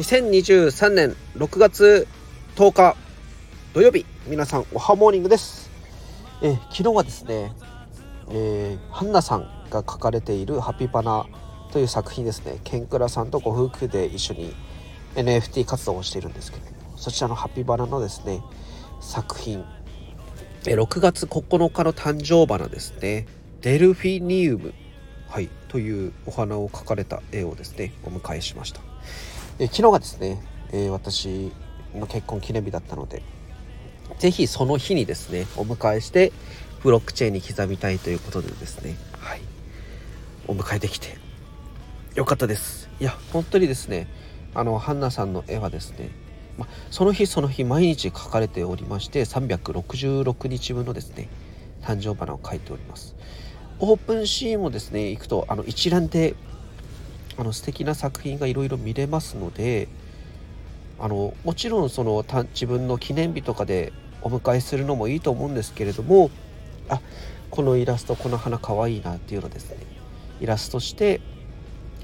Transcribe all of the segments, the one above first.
2023年6月10日土曜日皆さんおはモーニングです。え昨日はですね、えー、ハンナさんが書かれている「ハピバナ」という作品ですね。ケンクラさんとご夫婦で一緒に NFT 活動をしているんですけれどもそちらのハピバナのですね作品。え6月9日の誕生花ですね。デルフィニウム。はい。というお花を描かれた絵をですねお迎えしました。え昨日がですね、えー、私の結婚記念日だったので是非その日にですねお迎えしてブロックチェーンに刻みたいということでですねはい。お迎えできてよかったです。いや本当にですねあのハンナさんの絵はですねま、その日その日毎日描かれておりまして366日分のですね誕生花を描いております。オープンシーンもですね行くとあの一覧であの素敵な作品がいろいろ見れますのであのもちろんその自分の記念日とかでお迎えするのもいいと思うんですけれどもあこのイラストこの花かわいいなっていうのですねイラストして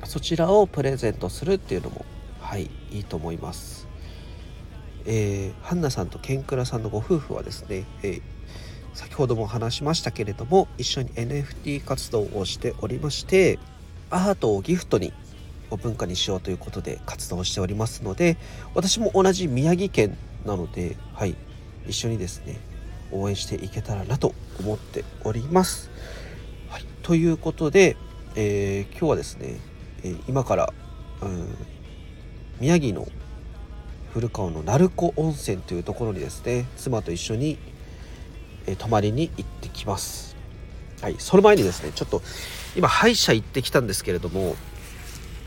そちらをプレゼントするっていうのもはいいいと思います。えー、ハンナさんとケンクラさんのご夫婦はですね、えー、先ほども話しましたけれども一緒に NFT 活動をしておりましてアートをギフトにを文化にしようということで活動しておりますので私も同じ宮城県なのではい一緒にですね応援していけたらなと思っております。はい、ということで、えー、今日はですね、えー、今から、うん、宮城の古川の鳴子温泉というところにですね妻と一緒に、えー、泊まりに行ってきます。はい、その前にですねちょっと今歯医者行ってきたんですけれども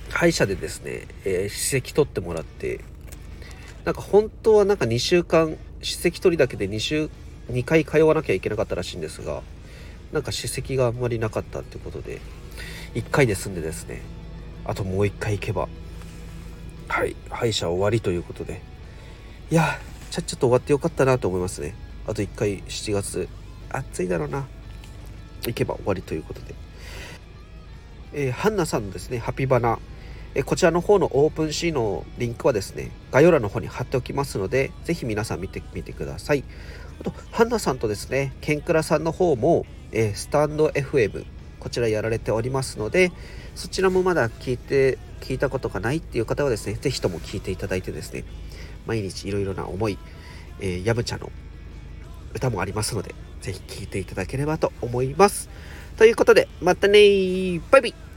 歯医者でですね、えー、歯石取ってもらってなんか本当はなんか2週間歯石取りだけで2週2回通わなきゃいけなかったらしいんですがなんか歯石があんまりなかったってことで1回で済んでですねあともう1回行けばはい歯医者終わりということでいやちゃっちゃと終わってよかったなと思いますね。あと1回7月暑いだろうな行けば終わりということで。えー、ハンナさんのですね、ハピバナ、え、こちらの方のオープンシーのリンクはですね、概要欄の方に貼っておきますので、ぜひ皆さん見てみてください。あと、ハンナさんとですね、ケンクラさんの方も、え、スタンド FM、こちらやられておりますので、そちらもまだ聞いて、聞いたことがないっていう方はですね、ぜひとも聞いていただいてですね、毎日いろいろな思い、えー、ヤムチャの歌もありますので、ぜひ聴いていただければと思います。ということで、またねバイビー